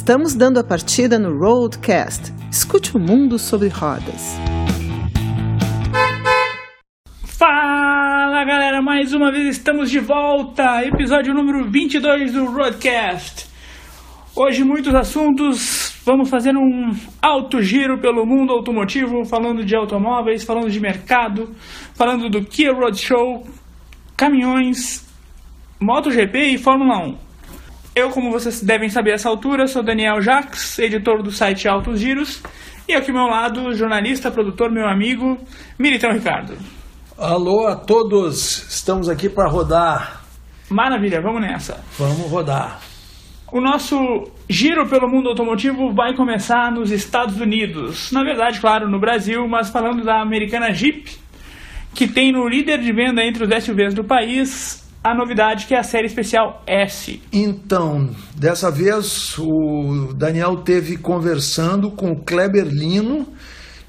Estamos dando a partida no Roadcast. Escute o mundo sobre rodas. Fala galera, mais uma vez estamos de volta, episódio número 22 do Roadcast. Hoje muitos assuntos, vamos fazer um alto giro pelo mundo automotivo, falando de automóveis, falando de mercado, falando do Kia Roadshow, caminhões, MotoGP e Fórmula 1. Eu, como vocês devem saber a essa altura, sou Daniel Jacques, editor do site Altos Giros, e aqui ao meu lado, jornalista, produtor, meu amigo, Militão Ricardo. Alô a todos, estamos aqui para rodar. Maravilha, vamos nessa. Vamos rodar. O nosso giro pelo mundo automotivo vai começar nos Estados Unidos. Na verdade, claro, no Brasil, mas falando da americana Jeep, que tem no líder de venda entre os SUVs do país a novidade que é a série especial S. Então, dessa vez o Daniel teve conversando com o Kleber Lino,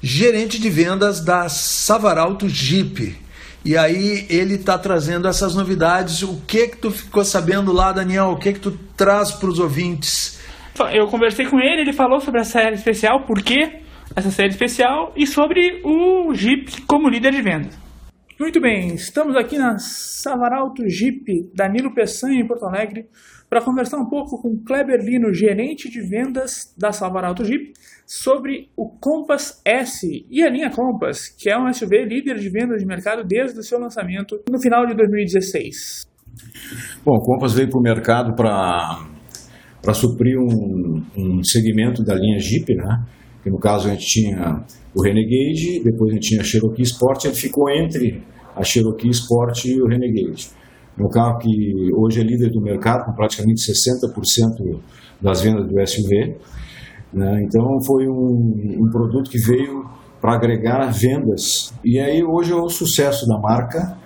gerente de vendas da Savaralto Jeep. E aí ele está trazendo essas novidades. O que que tu ficou sabendo lá, Daniel? O que que tu traz para os ouvintes? Eu conversei com ele, ele falou sobre a série especial, por que essa série especial e sobre o Jeep como líder de venda. Muito bem, estamos aqui na Savaralto Jeep Danilo Peçanha em Porto Alegre para conversar um pouco com Kleber Lino, gerente de vendas da Savaralto Jeep, sobre o Compass S e a linha Compass, que é um SUV líder de vendas de mercado desde o seu lançamento no final de 2016. Bom, o Compass veio para o mercado para suprir um, um segmento da linha Jeep, né? Que no caso a gente tinha o Renegade, depois a gente tinha a Cherokee Sport, ele ficou entre a Cherokee Sport e o Renegade. É um carro que hoje é líder do mercado, com praticamente 60% das vendas do SUV. Né? Então foi um, um produto que veio para agregar vendas. E aí hoje é o sucesso da marca.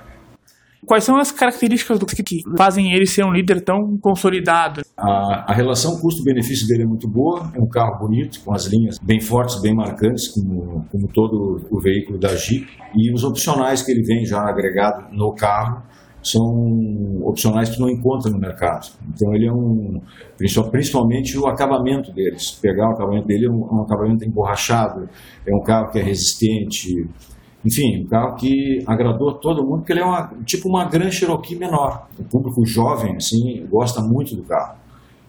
Quais são as características do que fazem ele ser um líder tão consolidado? A, a relação custo-benefício dele é muito boa, é um carro bonito, com as linhas bem fortes, bem marcantes, como, como todo o veículo da Jeep. E os opcionais que ele vem já agregado no carro são opcionais que não encontra no mercado. Então ele é um, principalmente o acabamento deles. Pegar o acabamento dele é um, um acabamento emborrachado, é um carro que é resistente, enfim, um carro que agradou todo mundo, porque ele é uma, tipo uma Grand Cherokee menor. O público jovem, assim, gosta muito do carro.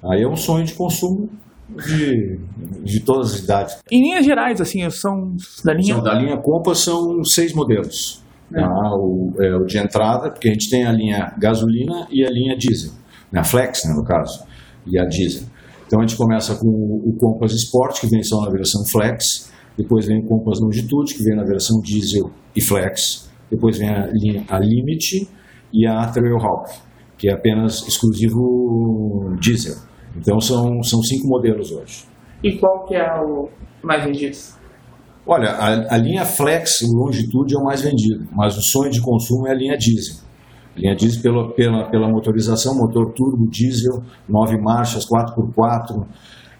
Aí é um sonho de consumo de, de todas as idades. Em linhas gerais, assim, são da linha... São da linha Compass são seis modelos. É. Tá? O, é, o, de entrada, porque a gente tem a linha gasolina e a linha diesel. Né? A Flex, né, no caso, e a diesel. Então a gente começa com o, o Compass Sport, que vem só na versão Flex. Depois vem o Compass Longitude, que vem na versão diesel e flex. Depois vem a, linha, a Limit e a Trailhawk, que é apenas exclusivo diesel. Então são, são cinco modelos hoje. E qual que é o mais vendido? Olha, a, a linha Flex Longitude é o mais vendido, mas o sonho de consumo é a linha diesel. A linha diesel pela, pela, pela motorização, motor turbo, diesel, nove marchas, 4x4,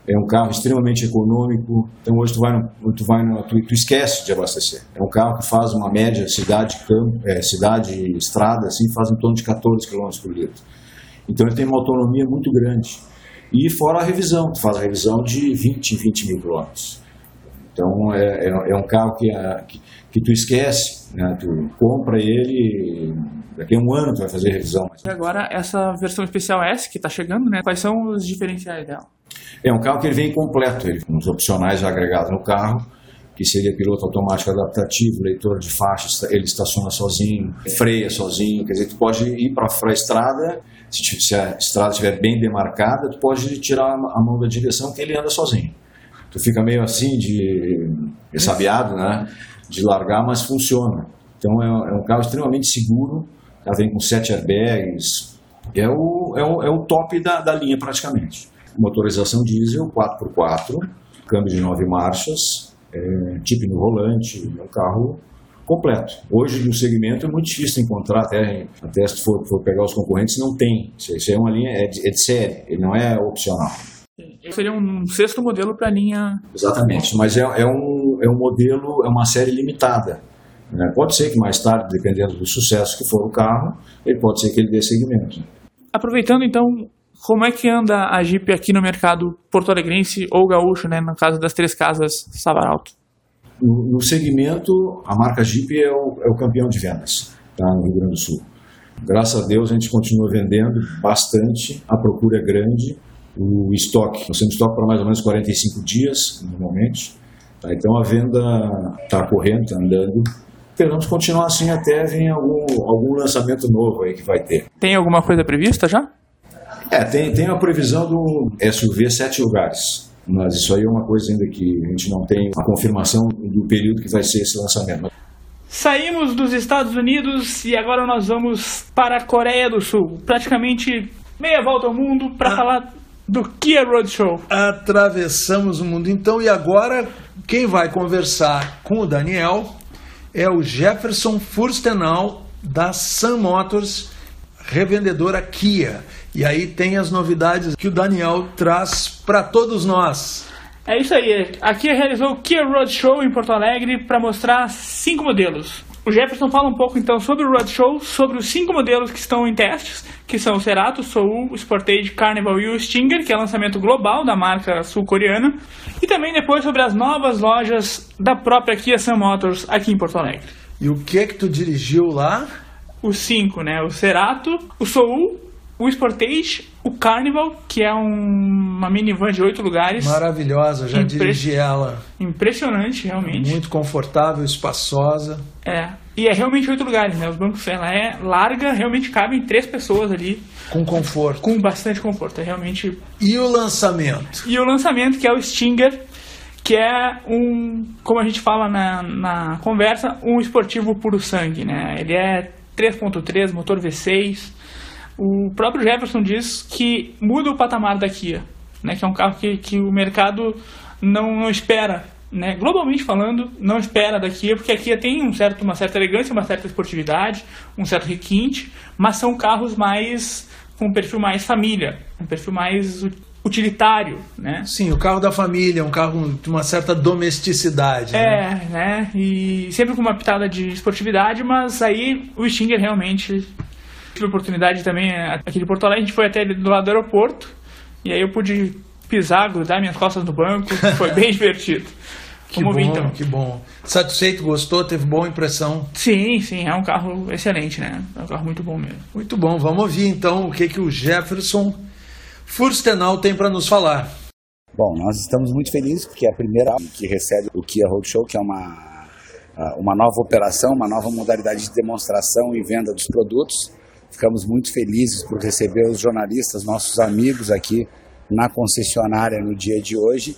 é um carro extremamente econômico. Então hoje tu vai, no, tu, vai no, tu, tu, esquece de abastecer. É um carro que faz uma média cidade campo, é, cidade estrada assim faz em torno de 14 km por litro. Então ele tem uma autonomia muito grande. E fora a revisão, tu faz a revisão de 20 em 20 mil quilômetros. Então é, é, é, um carro que, a, que, que, tu esquece, né? tu compra ele, daqui a um ano tu vai fazer revisão. E agora essa versão especial S que está chegando, né? quais são os diferenciais dela? É um carro que ele vem completo, ele, os opcionais agregados no carro, que seria piloto automático adaptativo, leitor de faixas, ele estaciona sozinho, freia sozinho, quer dizer, tu pode ir para a estrada, se, a estrada estiver bem demarcada, tu pode tirar a mão da direção que ele anda sozinho. Tu fica meio assim de ressabiado, né? De largar, mas funciona. Então é, é um carro extremamente seguro, ela vem com sete airbags, é o, é o, é o top da, da linha praticamente motorização diesel 4x4, câmbio de nove marchas, é, tipo no rolante, é um carro completo. Hoje no segmento é muito difícil encontrar, até, até se for, for pegar os concorrentes, não tem. Isso é uma linha, é de, é de série, ele não é opcional. Seria um sexto modelo para a linha. Exatamente, mas é, é, um, é um modelo, é uma série limitada. Né? Pode ser que mais tarde, dependendo do sucesso que for o carro, ele pode ser que ele dê segmento. Aproveitando então como é que anda a Jeep aqui no mercado porto-alegrense ou gaúcho, né, no caso das três casas Savaralto? No, no segmento, a marca Jeep é o, é o campeão de vendas tá, no Rio Grande do Sul. Graças a Deus a gente continua vendendo bastante, a procura é grande, o estoque, nós temos estoque para mais ou menos 45 dias normalmente, tá, então a venda está correndo, está andando. Esperamos continuar assim até vir algum, algum lançamento novo aí que vai ter. Tem alguma coisa prevista já? É, tem, tem a previsão do SUV sete lugares. Mas isso aí é uma coisa ainda que a gente não tem a confirmação do período que vai ser esse lançamento. Saímos dos Estados Unidos e agora nós vamos para a Coreia do Sul. Praticamente meia volta ao mundo para ah. falar do Kia Roadshow. Atravessamos o mundo então e agora quem vai conversar com o Daniel é o Jefferson Furstenau da Sun Motors, revendedora Kia. E aí tem as novidades que o Daniel traz para todos nós. É isso aí. Aqui realizou o Kia Roadshow em Porto Alegre para mostrar cinco modelos. O Jefferson fala um pouco então sobre o Roadshow, sobre os cinco modelos que estão em testes, que são o Cerato, o Soul, o Sportage, Carnival e o Stinger, que é lançamento global da marca sul-coreana, e também depois sobre as novas lojas da própria Kia Sun Motors aqui em Porto Alegre. E o que é que tu dirigiu lá? Os cinco, né? O Cerato, o Soul, o Sportage, o Carnival, que é um, uma minivan de oito lugares. Maravilhosa, já Impre... dirigi ela. Impressionante, realmente. Muito confortável, espaçosa. É. E é realmente oito lugares, né? Os bancos, ela é larga, realmente cabem três pessoas ali. Com conforto. Com bastante conforto, é realmente. E o lançamento? E o lançamento, que é o Stinger, que é um, como a gente fala na, na conversa, um esportivo puro sangue, né? Ele é 3.3, motor V6 o próprio Jefferson diz que muda o patamar da Kia, né, que é um carro que, que o mercado não, não espera, né, globalmente falando, não espera da Kia, porque a Kia tem um certo, uma certa elegância, uma certa esportividade, um certo requinte, mas são carros mais com um perfil mais família, um perfil mais utilitário, né? Sim, o carro da família, um carro de uma certa domesticidade. É, né? né? E sempre com uma pitada de esportividade, mas aí o Stinger realmente tive oportunidade também é, aqui de Porto Alegre, a gente foi até do lado do aeroporto e aí eu pude pisar, grudar minhas costas no banco, foi bem divertido. Que Vamos bom, ouvir, então. que bom. Satisfeito, gostou, teve boa impressão? Sim, sim, é um carro excelente, né? É um carro muito bom mesmo. Muito bom, vamos ouvir então o que, que o Jefferson Furstenal tem para nos falar. Bom, nós estamos muito felizes porque é a primeira que recebe o Kia Roadshow, que é uma, uma nova operação, uma nova modalidade de demonstração e venda dos produtos. Ficamos muito felizes por receber os jornalistas, nossos amigos aqui na concessionária no dia de hoje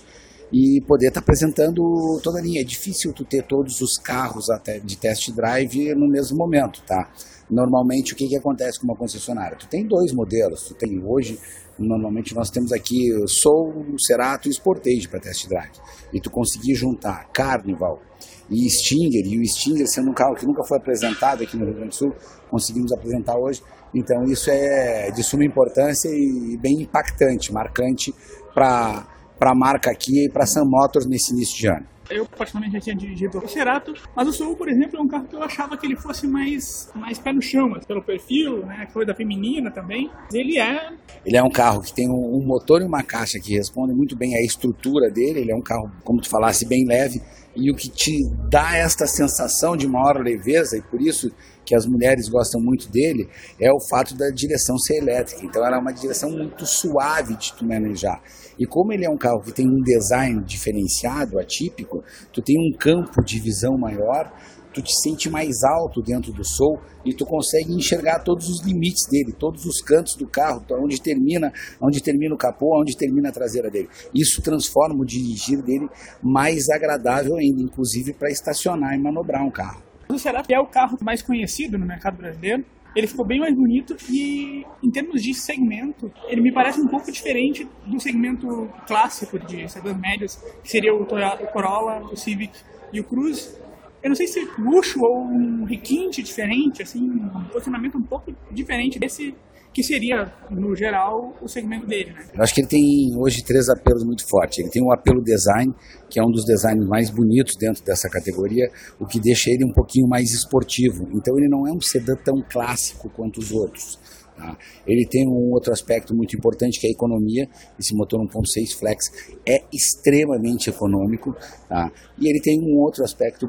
e poder estar tá apresentando toda a linha. É difícil tu ter todos os carros de test drive no mesmo momento, tá? Normalmente o que, que acontece com uma concessionária? Tu tem dois modelos, tu tem hoje, normalmente nós temos aqui Soul, Cerato e Sportage para test drive. E tu conseguir juntar Carnival, e Stinger, e o Stinger sendo um carro que nunca foi apresentado aqui no Rio Grande do Sul, conseguimos apresentar hoje. Então isso é de suma importância e bem impactante, marcante para a marca aqui e para a Sam Motors nesse início de ano. Eu, particularmente, já tinha dirigido o Cerato, mas o Soul, por exemplo, é um carro que eu achava que ele fosse mais, mais pé no chão, pelo perfil, né, coisa feminina também. Ele é... Ele é um carro que tem um, um motor e uma caixa que respondem muito bem à estrutura dele. Ele é um carro, como tu falasse, bem leve e o que te dá esta sensação de maior leveza, e por isso que as mulheres gostam muito dele, é o fato da direção ser elétrica. Então ela é uma direção muito suave de tu manejar. E como ele é um carro que tem um design diferenciado, atípico, tu tem um campo de visão maior, tu te sente mais alto dentro do Soul e tu consegue enxergar todos os limites dele, todos os cantos do carro, onde termina, onde termina o capô, onde termina a traseira dele. Isso transforma o dirigir dele mais agradável ainda, inclusive para estacionar e manobrar um carro. O Cerato é o carro mais conhecido no mercado brasileiro. Ele ficou bem mais bonito e, em termos de segmento, ele me parece um pouco diferente do segmento clássico de sedãs médios, que seria o Toyota Corolla, o Civic e o Cruze eu não sei se luxo ou um requinte diferente, assim, um posicionamento um pouco diferente desse que seria, no geral, o segmento dele. Né? Eu acho que ele tem hoje três apelos muito fortes. Ele tem um apelo design, que é um dos designs mais bonitos dentro dessa categoria, o que deixa ele um pouquinho mais esportivo. Então ele não é um sedã tão clássico quanto os outros. Tá? Ele tem um outro aspecto muito importante que é a economia. Esse motor 1.6 flex é extremamente econômico. Tá? E ele tem um outro aspecto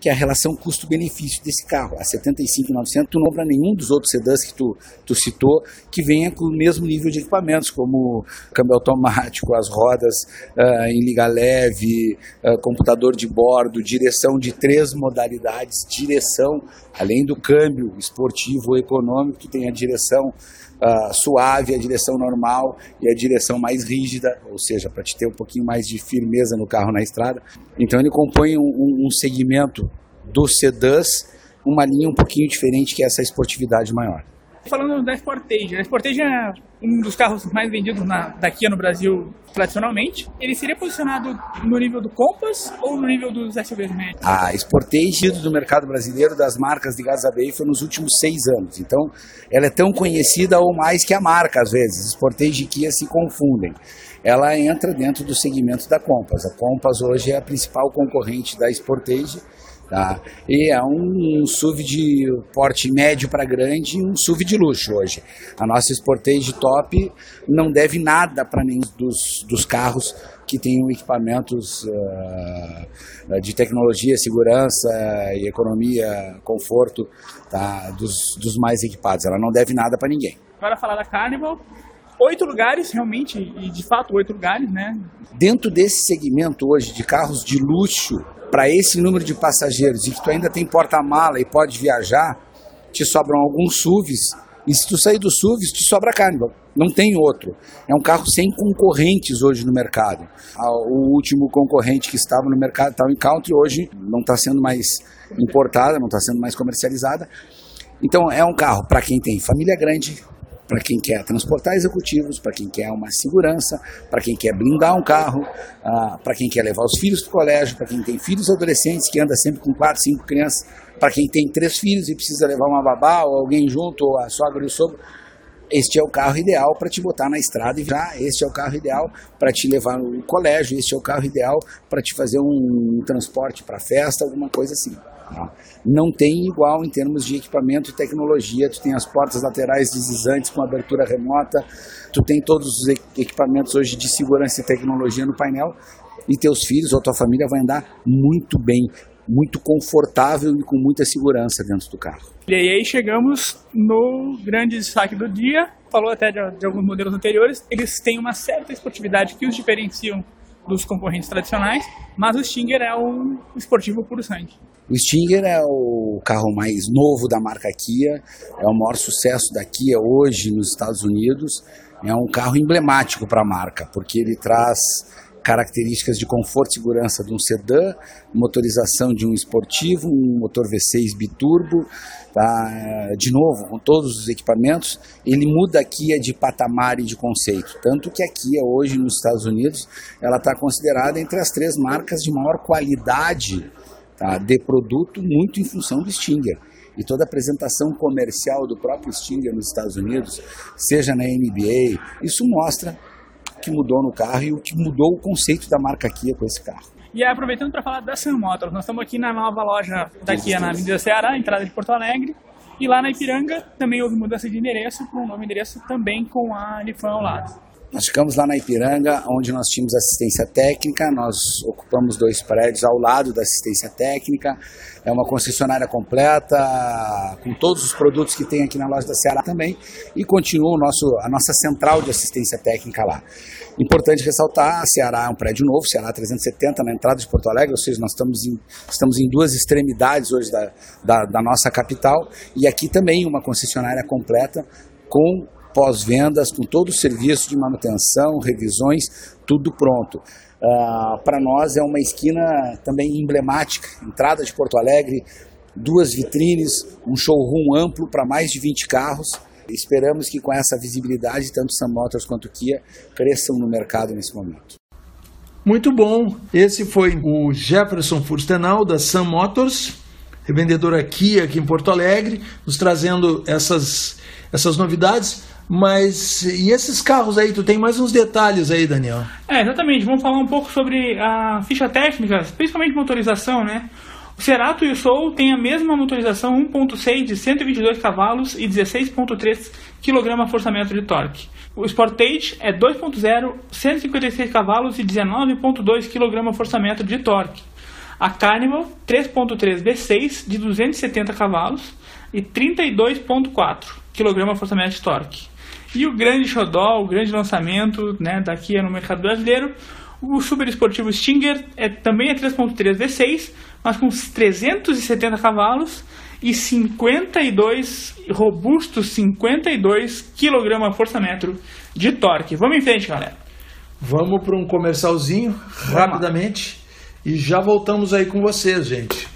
que é a relação custo-benefício desse carro. A 75.900 tu não compra nenhum dos outros sedãs que tu, tu citou que venha com o mesmo nível de equipamentos, como câmbio automático, as rodas uh, em liga leve, uh, computador de bordo, direção de três modalidades, direção além do câmbio esportivo ou econômico, tu tem a direção uh, suave, a direção normal e a direção mais rígida, ou seja, para te ter um pouquinho mais de firmeza no carro na estrada. Então ele compõe um, um segmento dos sedãs, uma linha um pouquinho diferente que é essa esportividade maior. Falando da Sportage, a Sportage é um dos carros mais vendidos na, da Kia no Brasil tradicionalmente. Ele seria posicionado no nível do Compass ou no nível dos SUVs médios? A Sportage do mercado brasileiro das marcas de a BI foi nos últimos seis anos. Então, ela é tão conhecida ou mais que a marca às vezes. Sportage e Kia se confundem. Ela entra dentro do segmento da Compass. A Compass hoje é a principal concorrente da Sportage Tá? E é um, SUV de porte médio para grande e um SUV de luxo hoje. A nossa Sportage Top não deve nada para nenhum dos, dos carros que tenham equipamentos uh, de tecnologia, segurança e economia, conforto tá? dos, dos mais equipados. Ela não deve nada para ninguém. Agora falar da Carnival, oito lugares, realmente, e de fato oito lugares, né? Dentro desse segmento hoje de carros de luxo, para esse número de passageiros e que tu ainda tem porta-mala e pode viajar, te sobram alguns SUVs. E se tu sair dos SUVs, te sobra Carnival. Não tem outro. É um carro sem concorrentes hoje no mercado. O último concorrente que estava no mercado, estava em Country, hoje não está sendo mais importada, não está sendo mais comercializada. Então é um carro para quem tem família grande, para quem quer transportar executivos, para quem quer uma segurança, para quem quer blindar um carro, ah, para quem quer levar os filhos para o colégio, para quem tem filhos adolescentes que anda sempre com quatro, cinco crianças, para quem tem três filhos e precisa levar uma babá ou alguém junto, ou a sogra e o sogro. Este é o carro ideal para te botar na estrada e já. Este é o carro ideal para te levar no colégio. Este é o carro ideal para te fazer um transporte para festa, alguma coisa assim. Tá? Não tem igual em termos de equipamento e tecnologia. Tu tem as portas laterais deslizantes com abertura remota, tu tem todos os equipamentos hoje de segurança e tecnologia no painel e teus filhos ou tua família vai andar muito bem, muito confortável e com muita segurança dentro do carro. E aí chegamos no grande destaque do dia, falou até de, de alguns modelos anteriores, eles têm uma certa esportividade que os diferenciam dos concorrentes tradicionais, mas o Stinger é um esportivo puro sangue. O Stinger é o carro mais novo da marca Kia, é o maior sucesso da Kia hoje nos Estados Unidos. É um carro emblemático para a marca, porque ele traz características de conforto e segurança de um sedã, motorização de um esportivo, um motor V6 biturbo, tá? de novo, com todos os equipamentos, ele muda a Kia de patamar e de conceito. Tanto que a Kia hoje nos Estados Unidos, ela está considerada entre as três marcas de maior qualidade tá? de produto, muito em função do Stinger e toda a apresentação comercial do próprio Stinger nos Estados Unidos, seja na NBA, isso mostra que mudou no carro e o que mudou o conceito da marca Kia com esse carro. E aproveitando para falar da Sun Motors, nós estamos aqui na nova loja da Kia na Avenida Ceará, entrada de Porto Alegre. E lá na Ipiranga também houve mudança de endereço para um novo endereço também com a Nifan ao lado. Nós ficamos lá na Ipiranga, onde nós tínhamos assistência técnica, nós ocupamos dois prédios ao lado da assistência técnica. É uma concessionária completa, com todos os produtos que tem aqui na loja da Ceará também, e continua o nosso, a nossa central de assistência técnica lá. Importante ressaltar, a Ceará é um prédio novo, Ceará 370, na entrada de Porto Alegre, ou seja, nós estamos em, estamos em duas extremidades hoje da, da, da nossa capital, e aqui também uma concessionária completa com pós-vendas, com todo o serviço de manutenção, revisões, tudo pronto. Uh, Para nós é uma esquina também emblemática, entrada de Porto Alegre, duas vitrines, um showroom amplo para mais de 20 carros. Esperamos que com essa visibilidade, tanto Sam Motors quanto Kia cresçam no mercado nesse momento. Muito bom. Esse foi o Jefferson Furstenau da Sam Motors, revendedora Kia aqui em Porto Alegre, nos trazendo essas, essas novidades. Mas e esses carros aí? Tu tem mais uns detalhes aí, Daniel? É, exatamente. Vamos falar um pouco sobre a ficha técnica, principalmente motorização, né? O Cerato e o Soul têm a mesma motorização 1.6 de 122 cavalos e 16.3 kgfm de torque. O Sportage é 2.0, 156 cavalos e 19.2 kgfm de torque. A Carnival 3.3 V6 de 270 cavalos e 32.4 kgfm de torque. E o grande xodó, o grande lançamento né, daqui é no mercado brasileiro, o super esportivo Stinger é, também é 3.3 V6, mas com 370 cavalos e 52 robustos 52 kgfm de torque. Vamos em frente, galera. Vamos para um comercialzinho rapidamente e já voltamos aí com vocês, gente.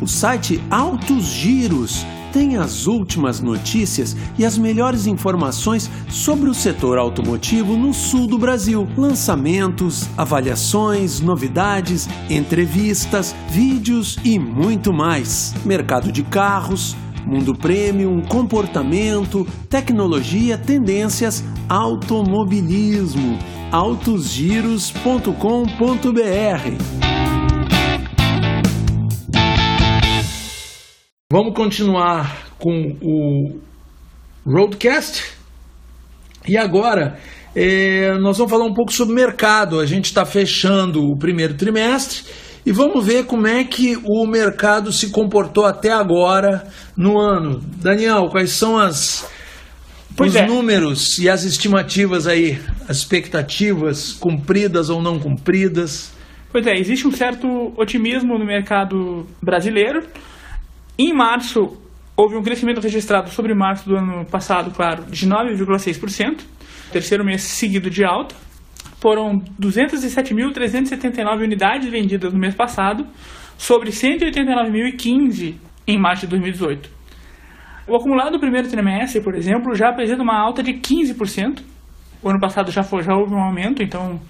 O site Altos Giros tem as últimas notícias e as melhores informações sobre o setor automotivo no sul do Brasil. Lançamentos, avaliações, novidades, entrevistas, vídeos e muito mais. Mercado de carros, mundo premium, comportamento, tecnologia, tendências, automobilismo. autosgiros.com.br Vamos continuar com o Roadcast. E agora é, nós vamos falar um pouco sobre mercado. A gente está fechando o primeiro trimestre e vamos ver como é que o mercado se comportou até agora no ano. Daniel, quais são as, os é. números e as estimativas aí, as expectativas cumpridas ou não cumpridas? Pois é, existe um certo otimismo no mercado brasileiro em março, houve um crescimento registrado sobre março do ano passado, claro, de 9,6%, terceiro mês seguido de alta. Foram 207.379 unidades vendidas no mês passado, sobre 189.015 em março de 2018. O acumulado do primeiro trimestre, por exemplo, já apresenta uma alta de 15%. O ano passado já, foi, já houve um aumento, então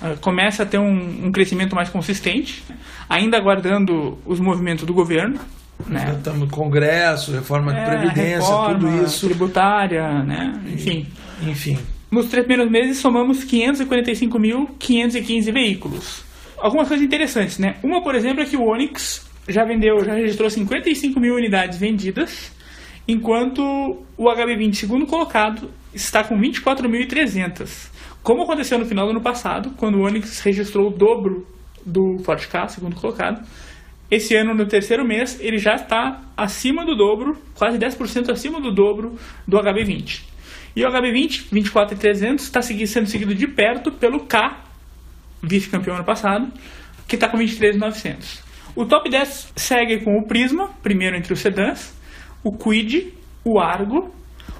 uh, começa a ter um, um crescimento mais consistente, ainda aguardando os movimentos do governo. Né? Estamos Congresso, reforma é, de Previdência, reforma, tudo isso. Tributária, né? Enfim. Enfim. Nos três primeiros meses somamos 545.515 veículos. Algumas coisas interessantes, né? Uma, por exemplo, é que o Onix já vendeu, já registrou 55 mil unidades vendidas, enquanto o HB20, segundo colocado, está com 24.300. Como aconteceu no final do ano passado, quando o Onix registrou o dobro do Ford Ka, segundo colocado, esse ano, no terceiro mês, ele já está acima do dobro, quase 10% acima do dobro do HB20. E o HB20, 24,300, está sendo seguido de perto pelo K, vice-campeão ano passado, que está com 23,900. O top 10 segue com o Prisma, primeiro entre os sedãs, o Quid, o Argo,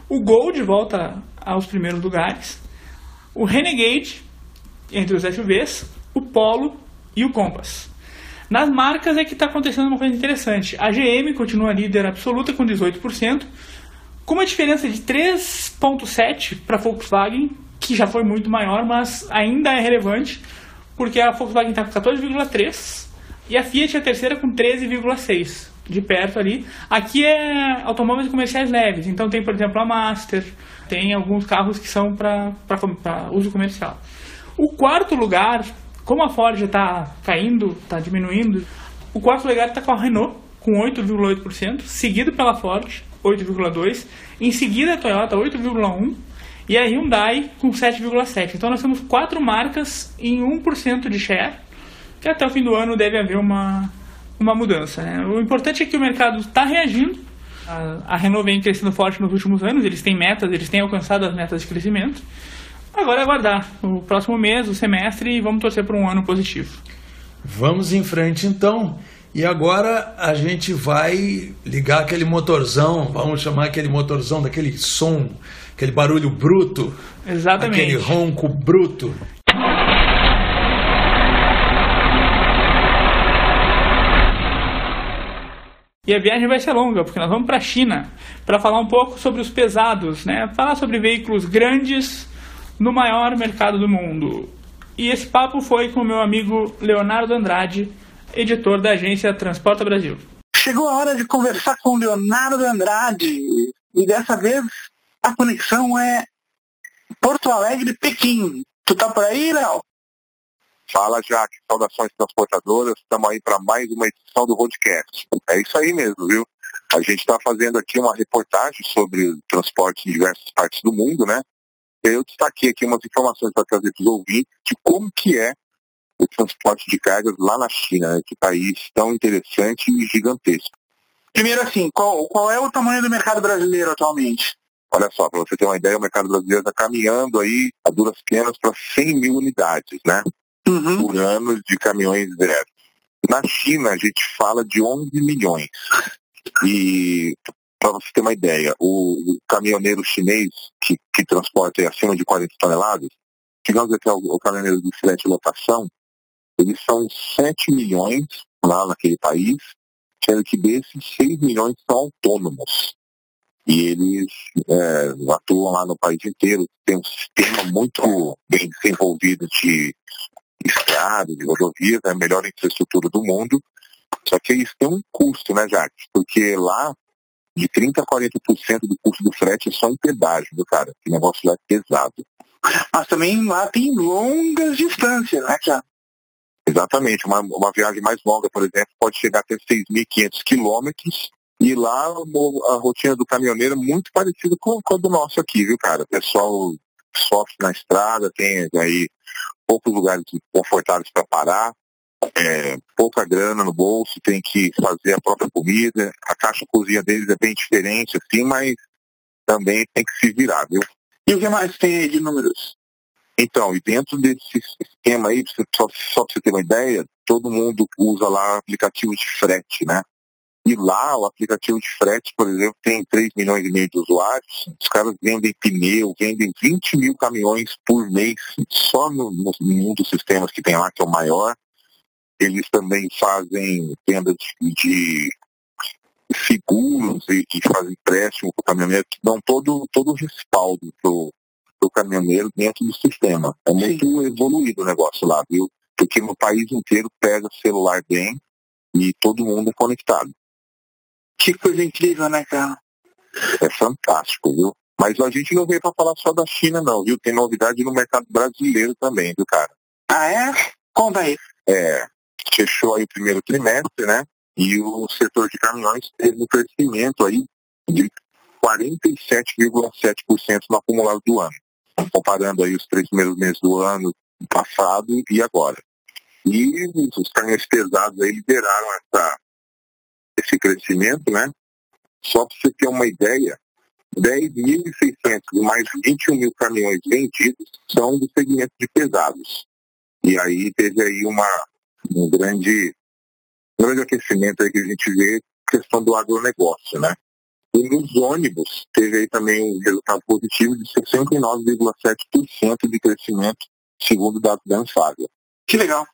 o Gold volta aos primeiros lugares, o Renegade entre os SUVs, o Polo e o Compass. Nas marcas é que está acontecendo uma coisa interessante. A GM continua líder absoluta com 18%, com uma diferença de 3,7% para a Volkswagen, que já foi muito maior, mas ainda é relevante, porque a Volkswagen está com 14,3% e a Fiat é a terceira com 13,6%, de perto ali. Aqui é automóveis comerciais leves, então tem, por exemplo, a Master, tem alguns carros que são para uso comercial. O quarto lugar como a Ford está caindo, está diminuindo, o quarto legado está com a Renault, com 8,8%, seguido pela Ford, 8,2%, em seguida a Toyota, 8,1%, e a Hyundai com 7,7%. Então nós temos quatro marcas em 1% de share, que até o fim do ano deve haver uma, uma mudança. Né? O importante é que o mercado está reagindo. A Renault vem crescendo forte nos últimos anos, eles têm metas, eles têm alcançado as metas de crescimento. Agora é aguardar o próximo mês, o semestre, e vamos torcer por um ano positivo. Vamos em frente então. E agora a gente vai ligar aquele motorzão, vamos chamar aquele motorzão daquele som, aquele barulho bruto. Exatamente. Aquele ronco bruto. E a viagem vai ser longa, porque nós vamos para a China para falar um pouco sobre os pesados, né? Falar sobre veículos grandes no maior mercado do mundo. E esse papo foi com o meu amigo Leonardo Andrade, editor da agência Transporta Brasil. Chegou a hora de conversar com Leonardo Andrade, e dessa vez a conexão é Porto Alegre-Pequim. Tu tá por aí, Léo? Fala, Jaque. Saudações transportadoras. Estamos aí para mais uma edição do Roadcast. É isso aí mesmo, viu? A gente está fazendo aqui uma reportagem sobre o transporte em diversas partes do mundo, né? Eu destaquei aqui umas informações para trazer para os ouvintes de como que é o transporte de cargas lá na China, né? que país tão interessante e gigantesco. Primeiro assim, qual, qual é o tamanho do mercado brasileiro atualmente? Olha só, para você ter uma ideia, o mercado brasileiro está caminhando aí a duras penas para 100 mil unidades, né? Uhum. Por ano de caminhões zero. Na China, a gente fala de 11 milhões. E, para você ter uma ideia, o, caminhoneiro chinês que, que transporta acima de 40 toneladas, digamos que é o, o caminhoneiro de frete lotação, eles são 7 milhões lá naquele país, sendo que desses 6 milhões são autônomos. E eles é, atuam lá no país inteiro, tem um sistema muito bem desenvolvido de estradas, de rodovias, é a melhor infraestrutura do mundo. Só que isso tem um custo, né, Jacques? Porque lá, de 30% a 40% do custo do frete é só em pedágio, viu, cara? Que negócio lá é pesado. Mas também lá tem longas distâncias, né, já? Exatamente. Uma, uma viagem mais longa, por exemplo, pode chegar até 6.500 quilômetros. E lá a rotina do caminhoneiro é muito parecida com, com a do nosso aqui, viu, cara? O pessoal sofre na estrada, tem aí poucos lugares confortáveis para parar, é, pouca grana no bolso, tem que fazer a própria comida. A caixa cozinha deles é bem diferente, assim, mas também tem que se virar, viu? E o que mais tem aí de números? Então, e dentro desse esquema aí, só, só para você ter uma ideia, todo mundo usa lá aplicativo de frete, né? E lá, o aplicativo de frete, por exemplo, tem 3 milhões e meio de usuários. Os caras vendem pneu, vendem 20 mil caminhões por mês, só no, no, em um dos sistemas que tem lá, que é o maior. Eles também fazem venda de, seguros e, e fazem empréstimo para o caminhoneiro, que dão todo, todo o respaldo para o caminhoneiro dentro do sistema. É muito Sim. evoluído o negócio lá, viu? Porque no país inteiro pega celular bem e todo mundo é conectado. Que coisa incrível, né, cara? É fantástico, viu? Mas a gente não veio para falar só da China, não, viu? Tem novidade no mercado brasileiro também, viu, cara? Ah, é? Conta aí. É, fechou aí o primeiro trimestre, né? E o setor de caminhões teve um crescimento aí de 47,7% no acumulado do ano, comparando aí os três primeiros meses do ano passado e agora. E os caminhões pesados aí lideraram essa, esse crescimento, né? Só para você ter uma ideia, 10.600 mais 21 mil caminhões vendidos são do segmento de pesados. E aí teve aí uma, um grande, um grande aquecimento aí que a gente vê, questão do agronegócio, né? E nos ônibus teve aí também um resultado positivo de 69,7% de crescimento, segundo dados da Anfávia. Que legal.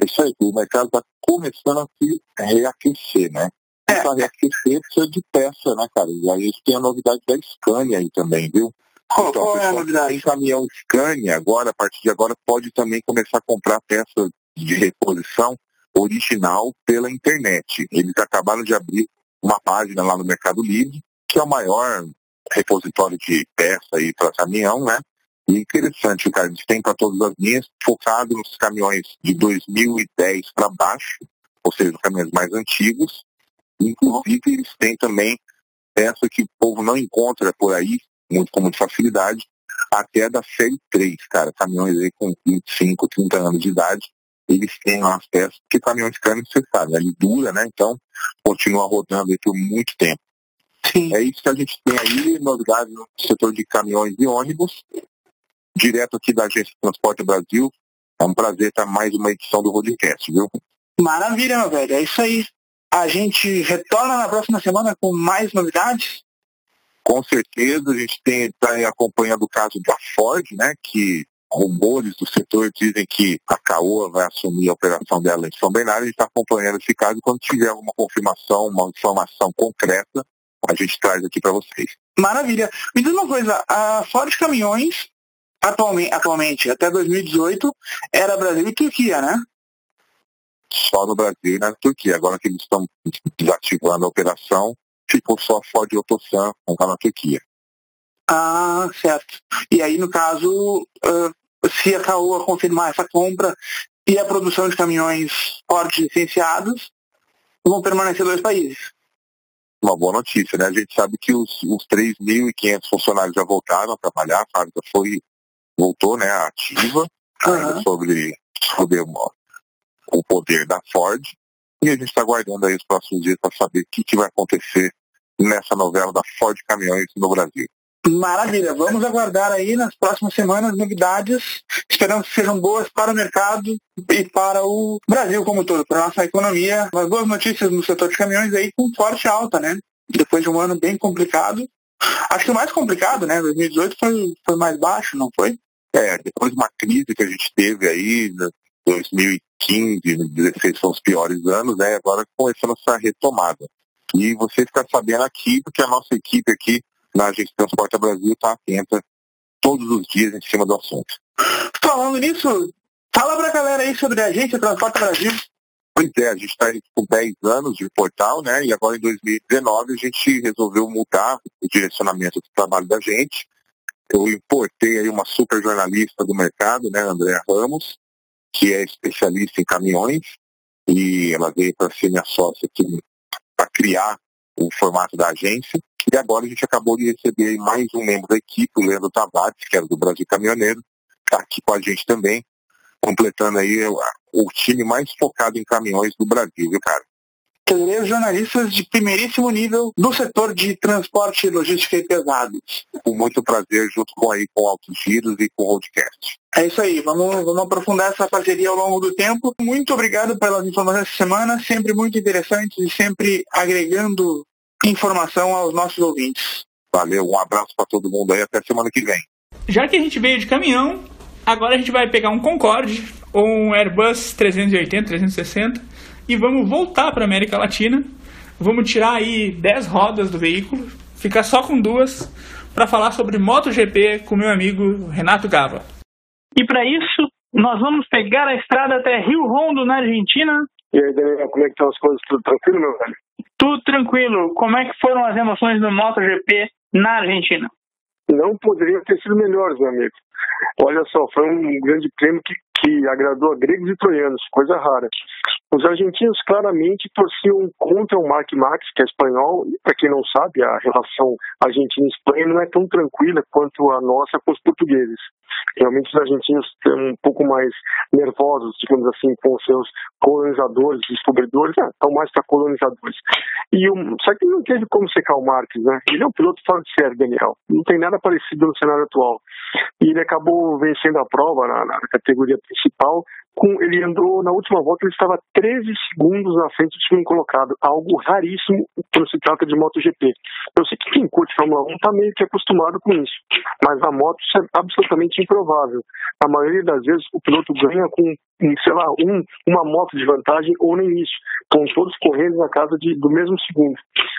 É isso aí, o mercado está começando a se reaquecer, né? É. Para reaquecer precisa de peça, né, cara? E aí tem a novidade da Scania aí também, viu? Qual, então, qual é a novidade? Tem caminhão Scania agora, a partir de agora, pode também começar a comprar peça de reposição original pela internet. Eles acabaram de abrir uma página lá no Mercado Livre, que é o maior repositório de peça aí para caminhão, né? E interessante, cara, eles têm para todas as linhas, focado nos caminhões de 2010 para baixo, ou seja, os caminhões mais antigos, Inclusive, eles têm também essa que o povo não encontra por aí, muito com muita facilidade, até da série 3, cara. Caminhões aí com 25, 30 anos de idade, eles têm as peças, porque caminhões caros, você sabe, ele dura, né? Então, continua rodando aí por muito tempo. Sim. É isso que a gente tem aí, novidades no setor de caminhões e ônibus, direto aqui da Agência de Transporte Brasil. É um prazer estar mais uma edição do Rodcast, viu? Maravilha, meu velho. É isso aí. A gente retorna na próxima semana com mais novidades? Com certeza, a gente está acompanhando o caso da Ford, né, que rumores do setor dizem que a Caoa vai assumir a operação dela em São Bernardo. A gente está acompanhando esse caso. Quando tiver alguma confirmação, uma informação concreta, a gente traz aqui para vocês. Maravilha. Me diz uma coisa, a Ford Caminhões, atualmente, atualmente, até 2018, era Brasil e Turquia, né? só no Brasil e na Turquia. Agora que eles estão desativando a operação, ficou só a Ford e Otosan lá na Turquia. Ah, certo. E aí, no caso, uh, se a Caoa confirmar essa compra e a produção de caminhões Ford licenciados, vão permanecer dois países. Uma boa notícia, né? A gente sabe que os, os 3.500 funcionários já voltaram a trabalhar, a fábrica foi, voltou, né, ativa, uhum. sobre, sobre o poder da Ford. E a gente está aguardando aí os próximos dias para saber o que, que vai acontecer nessa novela da Ford Caminhões no Brasil. Maravilha, vamos aguardar aí nas próximas semanas novidades. Esperamos que sejam boas para o mercado e para o Brasil como um todo, para a nossa economia. Mas boas notícias no setor de caminhões aí com forte alta, né? Depois de um ano bem complicado. Acho que o mais complicado, né? 2018 foi, foi mais baixo, não foi? É, depois de uma crise que a gente teve aí, 2015, 2016 são os piores anos, né? Agora começando essa retomada. E você fica sabendo aqui, porque a nossa equipe aqui na Agência Transporte Brasil está atenta todos os dias em cima do assunto. Falando nisso, fala para a galera aí sobre a Agência Transporte Brasil. Pois é, a gente está com 10 anos de portal, né? E agora em 2019 a gente resolveu mudar o direcionamento do trabalho da gente. Eu importei aí uma super jornalista do mercado, né, Andréa Ramos, que é especialista em caminhões, e ela veio para ser minha sócia aqui para criar o formato da agência. E agora a gente acabou de receber mais um membro da equipe, o Leandro Tavares, que era do Brasil Caminhoneiro, está aqui com a gente também, completando aí o, o time mais focado em caminhões do Brasil, viu, cara? Três jornalistas de primeiríssimo nível do setor de transporte, logística e pesados. Com muito prazer, junto com aí com Altos Giros e com o Roadcast. É isso aí, vamos, vamos aprofundar essa parceria ao longo do tempo. Muito obrigado pelas informações essa semana, sempre muito interessantes e sempre agregando informação aos nossos ouvintes. Valeu, um abraço para todo mundo aí, até semana que vem. Já que a gente veio de caminhão, agora a gente vai pegar um Concorde ou um Airbus 380, 360 e vamos voltar para América Latina. Vamos tirar aí 10 rodas do veículo, ficar só com duas para falar sobre MotoGP com meu amigo Renato Gava. E para isso, nós vamos pegar a estrada até Rio Rondo, na Argentina. E aí, Daniel, como é que estão as coisas? Tudo tranquilo, meu velho? Tudo tranquilo. Como é que foram as emoções do MotoGP na Argentina? Não poderiam ter sido melhores, meu amigo. Olha só, foi um grande prêmio que, que agradou a gregos e troianos, coisa rara. Os argentinos claramente torciam contra o Mark Max, que é espanhol. Para quem não sabe, a relação Argentina-Espanha não é tão tranquila quanto a nossa com os portugueses. Realmente os argentinos estão um pouco mais nervosos, digamos assim, com os seus colonizadores, descobridores, né? estão mais para colonizadores. E o, só que não teve como secar o Marques, né? Ele é um piloto fora de série, Daniel. Não tem nada parecido no cenário atual. E ele acabou vencendo a prova na, na categoria principal, com, ele andou na última volta, ele estava 13 segundos na frente do segundo colocado, algo raríssimo quando se trata de MotoGP. Eu sei que quem curte Fórmula 1 está meio que acostumado com isso, mas na moto isso é absolutamente improvável. A maioria das vezes o piloto ganha com, sei lá, um, uma moto de vantagem ou nem isso, com todos correndo na casa de, do mesmo segundo.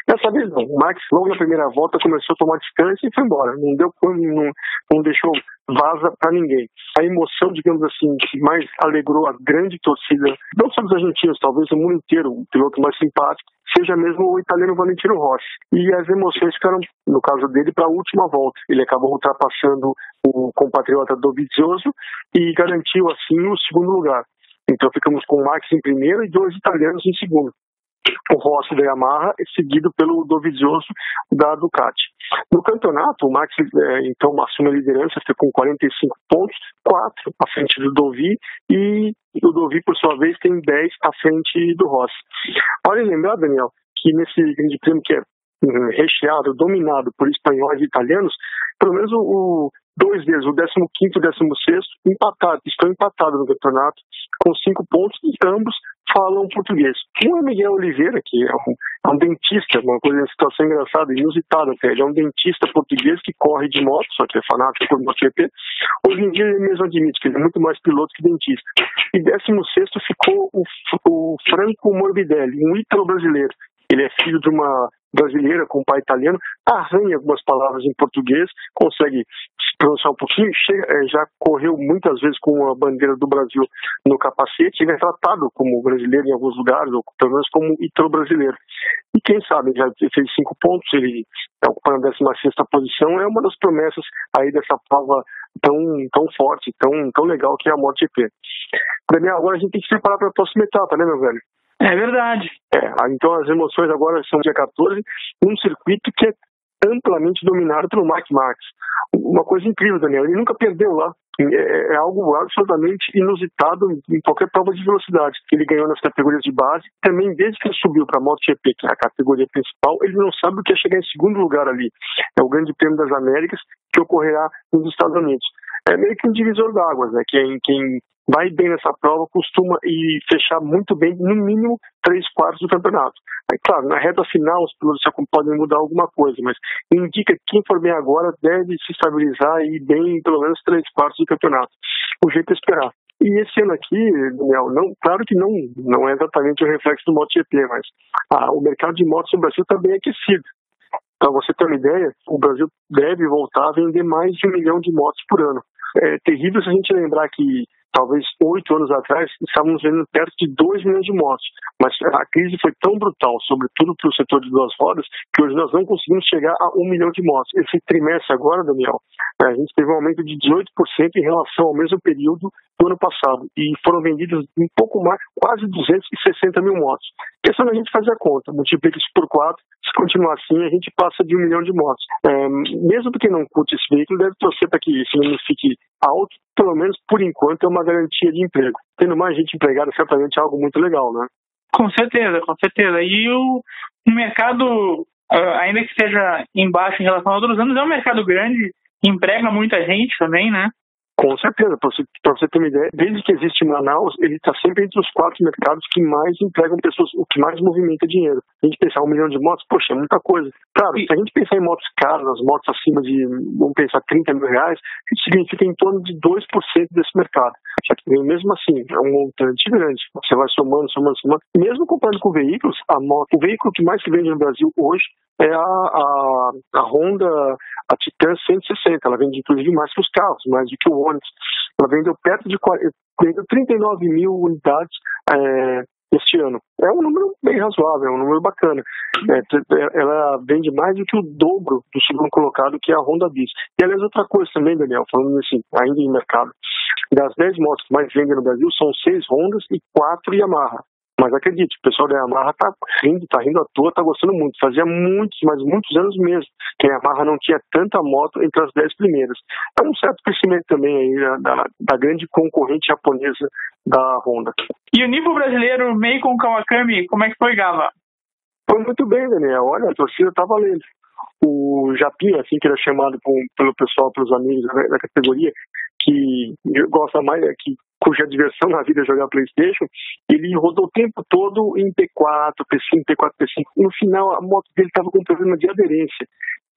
Dessa vez não, o Max logo na primeira volta começou a tomar distância e foi embora, não deu não, não deixou vaza para ninguém. A emoção, digamos assim, que mais alegrou a grande torcida, não só dos argentinos, talvez o mundo inteiro, o piloto mais simpático, seja mesmo o italiano Valentino Rossi. E as emoções ficaram, no caso dele, para a última volta. Ele acabou ultrapassando o compatriota Dovizioso e garantiu, assim, o segundo lugar. Então ficamos com o Max em primeiro e dois italianos em segundo o Rossi da Yamaha, seguido pelo Dovizioso da Ducati. No campeonato, o Max é, então assume a liderança, ficou com 45 pontos, 4 à frente do Dovi e o Dovi, por sua vez, tem 10 à frente do Rossi. Olha lembrar, Daniel, que nesse grande prêmio que é hum, recheado, dominado por espanhóis e italianos, pelo menos o, dois deles, o 15 e o 16, empatados, estão empatados no campeonato, com cinco pontos, e ambos falam português. Um é Miguel Oliveira, que é um, é um dentista, uma coisa, uma situação engraçada, inusitada até. Ele é um dentista português que corre de moto, só que é fanático por MotoGP. Hoje em dia ele mesmo admite que ele é muito mais piloto que dentista. E 16 ficou o, o Franco Morbidelli, um ítalo brasileiro. Ele é filho de uma brasileira com pai italiano, arranha algumas palavras em português, consegue se pronunciar um pouquinho, chega, é, já correu muitas vezes com a bandeira do Brasil no capacete, ele é tratado como brasileiro em alguns lugares, ou pelo menos como italo-brasileiro. E quem sabe, já fez cinco pontos, ele está ocupando a 16 posição, é uma das promessas aí dessa prova tão, tão forte, tão, tão legal que é a MotoGP. Daniel, agora a gente tem que se preparar para a próxima etapa, né, meu velho? É verdade. É, então as emoções agora são dia 14, um circuito que é amplamente dominado pelo Mike Marx. Uma coisa incrível, Daniel, ele nunca perdeu lá. É, é, é algo absolutamente inusitado em qualquer prova de velocidade. Ele ganhou nas categorias de base. Também, desde que ele subiu para a MotoGP, que é a categoria principal, ele não sabe o que é chegar em segundo lugar ali. É o Grande Prêmio das Américas, que ocorrerá nos Estados Unidos. É meio que um divisor d'águas, né? Quem, quem vai bem nessa prova costuma e fechar muito bem, no mínimo, três quartos do campeonato. Aí, claro, na reta final os pilotos podem mudar alguma coisa, mas indica que quem for bem agora deve se estabilizar e ir bem pelo menos três quartos do campeonato. O jeito é esperar. E esse ano aqui, Daniel, não, claro que não, não é exatamente o reflexo do MotoGP, mas ah, o mercado de motos no Brasil está bem aquecido. Para você ter uma ideia, o Brasil deve voltar a vender mais de um milhão de motos por ano. É terrível se a gente lembrar que talvez oito anos atrás, estávamos vendendo perto de 2 milhões de motos. Mas a crise foi tão brutal, sobretudo para o setor de duas rodas, que hoje nós não conseguimos chegar a um milhão de motos. Esse trimestre agora, Daniel, a gente teve um aumento de 18% em relação ao mesmo período do ano passado. E foram vendidas um pouco mais, quase 260 mil motos. Só a gente fazer a conta, multiplica isso por quatro, se continuar assim, a gente passa de um milhão de motos. É, mesmo que não curte esse veículo, deve torcer para que esse número fique alto, pelo menos por enquanto é uma garantia de emprego. Tendo mais gente empregada, certamente é algo muito legal, né? Com certeza, com certeza. E o, o mercado, ah, ainda que esteja embaixo em relação a outros anos, é um mercado grande, emprega muita gente também, né? Com certeza, para você, você ter uma ideia, desde que existe Manaus, ele está sempre entre os quatro mercados que mais empregam pessoas, o que mais movimenta dinheiro. A gente pensar um milhão de motos, poxa, é muita coisa. Claro, se a gente pensar em motos caras, as motos acima de, vamos pensar, 30 mil reais, isso significa em torno de 2% desse mercado. Mesmo assim, é um montante grande. Você vai somando, somando, somando. Mesmo comparando com veículos, a moto, o veículo que mais se vende no Brasil hoje é a, a, a Honda, a Titan 160. Ela vende inclusive mais que os carros, mais do que o Onix. Ela vendeu perto de 40, vendeu 39 mil unidades é, este ano. É um número bem razoável, é um número bacana. É, ela vende mais do que o dobro do segundo colocado, que é a Honda Bis. E aliás, outra coisa também, Daniel, falando assim, ainda em mercado. Das 10 motos que mais vendem no Brasil, são 6 Hondas e 4 Yamaha. Mas acredite, o pessoal da Yamaha tá rindo, tá rindo à toa, tá gostando muito. Fazia muitos, mas muitos anos mesmo, que a Yamaha não tinha tanta moto entre as dez primeiras. É um certo crescimento também aí da, da grande concorrente japonesa da Honda. E o nível brasileiro, meio com Kawakami, como é que foi, Gava? Foi muito bem, Daniel. Olha, a torcida tá valendo. O Japinha, assim que era chamado com, pelo pessoal, pelos amigos da, da categoria, que gosta mais, que cuja diversão na vida é jogar Playstation, ele rodou o tempo todo em P4, P5, P4, P5. No final, a moto dele estava com problema de aderência.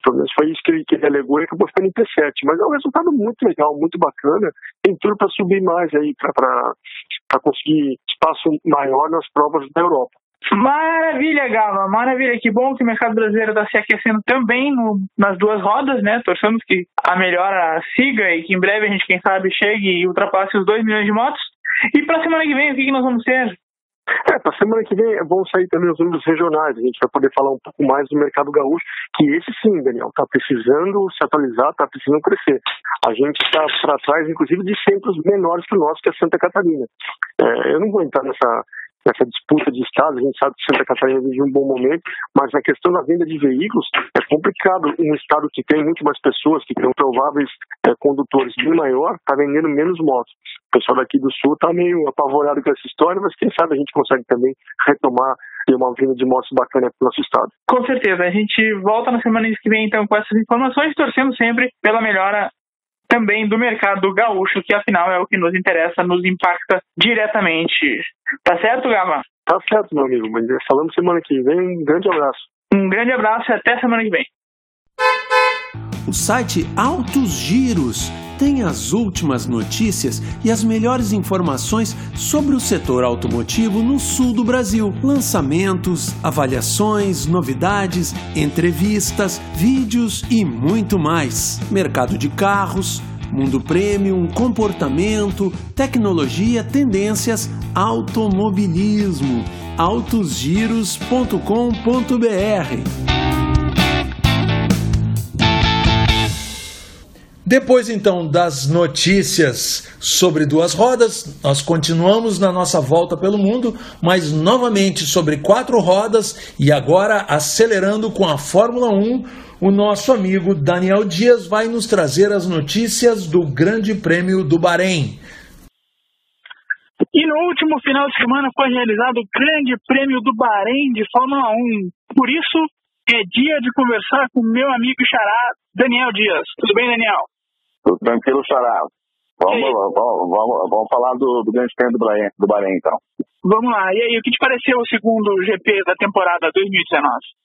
Pelo menos foi isso que ele, que ele alegou e acabou ficando em P7. Mas é um resultado muito legal, muito bacana. Tem tudo para subir mais aí, para conseguir espaço maior nas provas da Europa. Maravilha, Gava, maravilha. Que bom que o mercado brasileiro está se aquecendo também no, nas duas rodas, né? Torçamos que a melhora siga e que em breve a gente, quem sabe, chegue e ultrapasse os 2 milhões de motos. E para semana que vem, o que, que nós vamos ter? É, para semana que vem vão sair também os números regionais. A gente vai poder falar um pouco mais do mercado gaúcho, que esse sim, Daniel, está precisando se atualizar, está precisando crescer. A gente está para trás, inclusive, de centros menores que o nosso, que é Santa Catarina. É, eu não vou entrar nessa nessa disputa de estados. A gente sabe que Santa Catarina vive um bom momento, mas na questão da venda de veículos é complicado. Um estado que tem muito mais pessoas, que tem prováveis é, condutores bem maior, está vendendo menos motos. O pessoal daqui do sul está meio apavorado com essa história, mas quem sabe a gente consegue também retomar ter uma venda de motos bacana para o nosso estado. Com certeza. A gente volta na semana que vem, então, com essas informações, torcendo sempre pela melhora também do mercado gaúcho, que afinal é o que nos interessa, nos impacta diretamente. Tá certo, Gama? Tá certo, meu amigo. Mas falamos semana que vem. Um grande abraço. Um grande abraço e até semana que vem. O site Altos Giros tem as últimas notícias e as melhores informações sobre o setor automotivo no sul do Brasil. Lançamentos, avaliações, novidades, entrevistas, vídeos e muito mais. Mercado de carros, mundo premium, comportamento, tecnologia, tendências, automobilismo. autosgiros.com.br Depois então das notícias sobre duas rodas, nós continuamos na nossa volta pelo mundo, mas novamente sobre quatro rodas e agora acelerando com a Fórmula 1, o nosso amigo Daniel Dias vai nos trazer as notícias do Grande Prêmio do Bahrein. E no último final de semana foi realizado o Grande Prêmio do Bahrein de Fórmula 1. Por isso, é dia de conversar com meu amigo xará, Daniel Dias. Tudo bem, Daniel? Tudo tranquilo, Xará. Vamos, vamos, vamos, vamos, falar do, do grande prêmio do Bahrein, do Bahrein, então. Vamos lá. E aí, o que te pareceu o segundo GP da temporada 2019?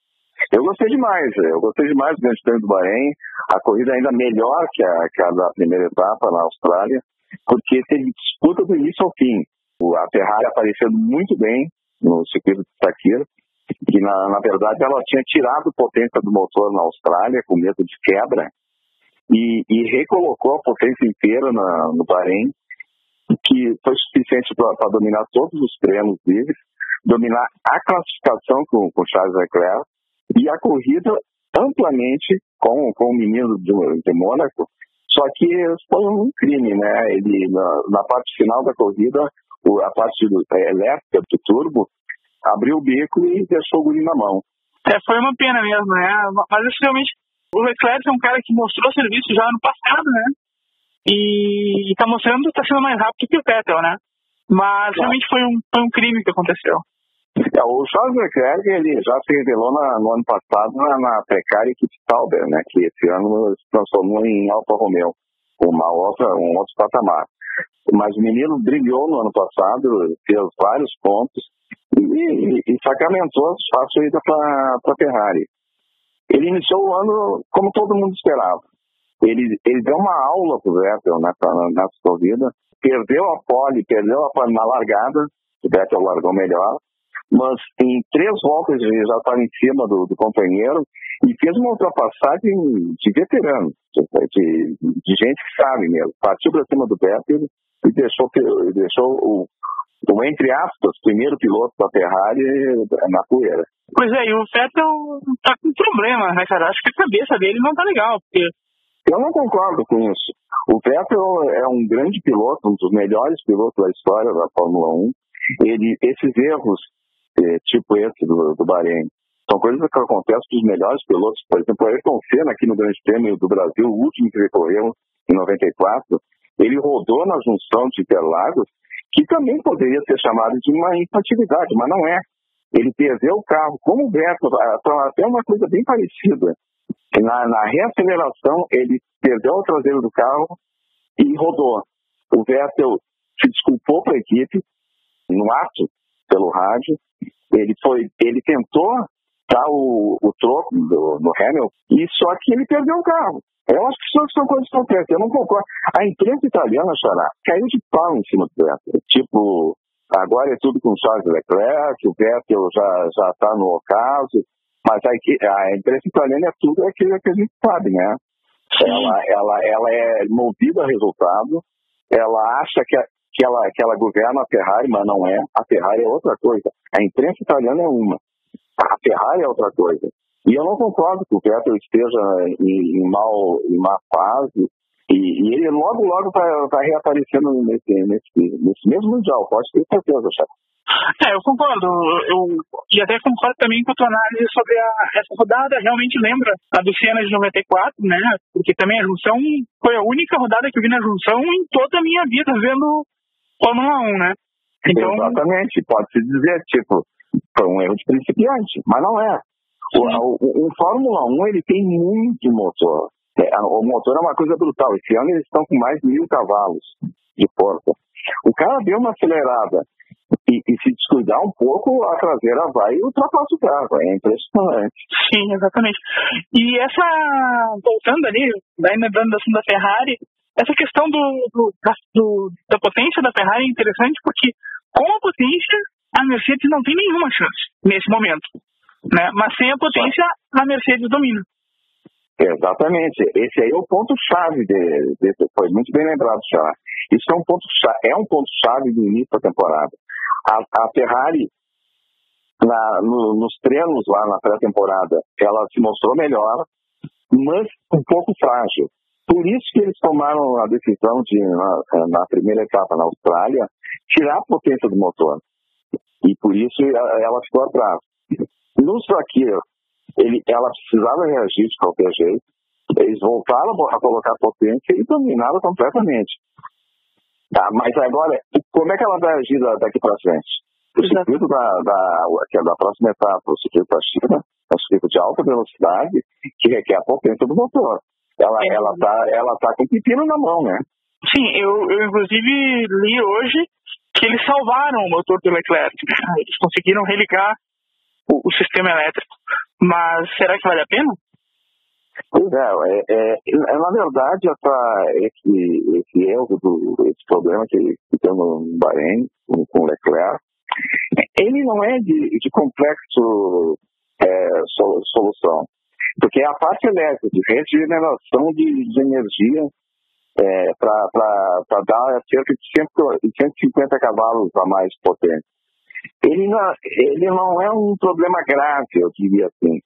Eu gostei demais, eu gostei demais do Grande Prêmio do Bahrein. A corrida ainda melhor que a, que a da primeira etapa na Austrália, porque teve disputa do início ao fim. A Ferrari aparecendo muito bem no circuito de Sakira, que na, na verdade ela tinha tirado potência do motor na Austrália com medo de quebra e, e recolocou a potência inteira na, no Bahrein, que foi suficiente para dominar todos os treinos livres, dominar a classificação com, com Charles Leclerc e a corrida amplamente com, com o menino de, de Mônaco. Só que foi um crime, né? Ele, na, na parte final da corrida, a parte do, a elétrica do turbo abriu o bico e deixou o guri na mão. É, foi uma pena mesmo, né? Mas isso realmente o Leclerc é um cara que mostrou serviço já ano passado, né? E está mostrando que está sendo mais rápido que o Vettel, né? Mas realmente foi um, foi um crime que aconteceu. É, o Charles Leclerc ele já se revelou na, no ano passado na, na precária equipe Sauber, né? Que esse ano se transformou em Alfa Romeo, uma outra, um outro patamar. Mas o menino brilhou no ano passado, fez vários pontos e, e, e sacramentou fácil ida para a Ferrari. Ele iniciou o ano como todo mundo esperava. Ele, ele deu uma aula para o Vettel nessa corrida, perdeu a pole, perdeu a pole na largada, o Vettel largou melhor, mas em três voltas ele já estava em cima do, do companheiro e fez uma ultrapassagem de veterano, de, de gente que sabe mesmo. Partiu para cima do Vettel e deixou, deixou o, o, entre aspas, primeiro piloto da Ferrari na poeira. Pois é, e o Vettel tá com problema, né, cara? Acho que a cabeça dele não tá legal, porque... Eu não concordo com isso. O Vettel é um grande piloto, um dos melhores pilotos da história da Fórmula 1. Ele, esses erros, eh, tipo esse do, do Bahrein, são coisas que acontecem com os melhores pilotos. Por exemplo, o Ayrton Senna, aqui no Grande Prêmio do Brasil, o último que recorreu em 94, ele rodou na junção de Interlagos, que também poderia ser chamado de uma infantilidade, mas não é ele perdeu o carro, como o Beto, até uma coisa bem parecida. Na, na reaceleração, ele perdeu o traseiro do carro e rodou. O Vettel se desculpou para a equipe, no ato, pelo rádio. Ele, foi, ele tentou dar o, o troco do, no Hamilton, e só que ele perdeu o carro. Eu acho que são, são coisas que acontecem. Eu não concordo. A imprensa italiana, Xará, caiu de pau em cima do Vettel. Tipo, Agora é tudo com Charles Leclerc, o Vettel já está no ocaso, mas a, a imprensa italiana é tudo aquilo que a gente sabe, né? Ela, ela, ela é movida a resultado, ela acha que, a, que, ela, que ela governa a Ferrari, mas não é. A Ferrari é outra coisa. A imprensa italiana é uma. A Ferrari é outra coisa. E eu não concordo que o Vettel esteja em, em, mal, em má fase, e, e ele logo, logo vai, vai reaparecendo nesse, nesse, nesse mesmo Mundial, pode ter certeza, Chaco. É, eu concordo. Eu, e até concordo também com a tua análise sobre a, essa rodada. Realmente lembra a do Senna de 94, né? Porque também a junção foi a única rodada que eu vi na junção em toda a minha vida vendo Fórmula 1, né? Então... Exatamente. Pode-se dizer, tipo, foi um erro de principiante, mas não é. O, o, o, Fórmula 1 ele tem muito motor. É, o motor é uma coisa brutal. Esse ano eles estão com mais mil cavalos de força. O cara deu uma acelerada e, e, se descuidar um pouco, a traseira vai e ultrapassa o carro. É impressionante. Sim, exatamente. E essa, voltando ali, ainda dando da Ferrari, essa questão do, do, da, do, da potência da Ferrari é interessante porque com a potência a Mercedes não tem nenhuma chance nesse momento. Né? Mas sem a potência, a Mercedes domina. Exatamente. Esse aí é o ponto-chave de, Foi muito bem lembrado, já. Isso é um ponto é um ponto chave do início da temporada. A, a Ferrari na, no, nos treinos lá na pré-temporada, ela se mostrou melhor, mas um pouco frágil. Por isso que eles tomaram a decisão de, na, na primeira etapa na Austrália, tirar a potência do motor. E por isso ela ficou atrás. No Sakir, ele, ela precisava reagir de qualquer jeito. Eles voltaram a colocar potência e dominaram completamente. Tá, mas agora, como é que ela vai agir daqui para frente? O circuito da, da, que é da próxima etapa, o circuito da China, é um circuito de alta velocidade que requer a potência do motor. Ela, é. ela, tá, ela tá com o pepino na mão, né? Sim, eu, eu inclusive li hoje que eles salvaram o motor do Leclerc. Eles conseguiram religar o, o sistema elétrico. Mas será que vale a pena? Pois é, é, é, na verdade, essa, esse, esse erro, do, esse problema que, que tem no Bahrein com, com o Leclerc, ele não é de, de complexo é, solução, porque é a parte elétrica, de regeneração de, de energia é, para dar cerca de 150 cavalos a mais potente. Ele não, ele não é um problema grave, eu diria assim.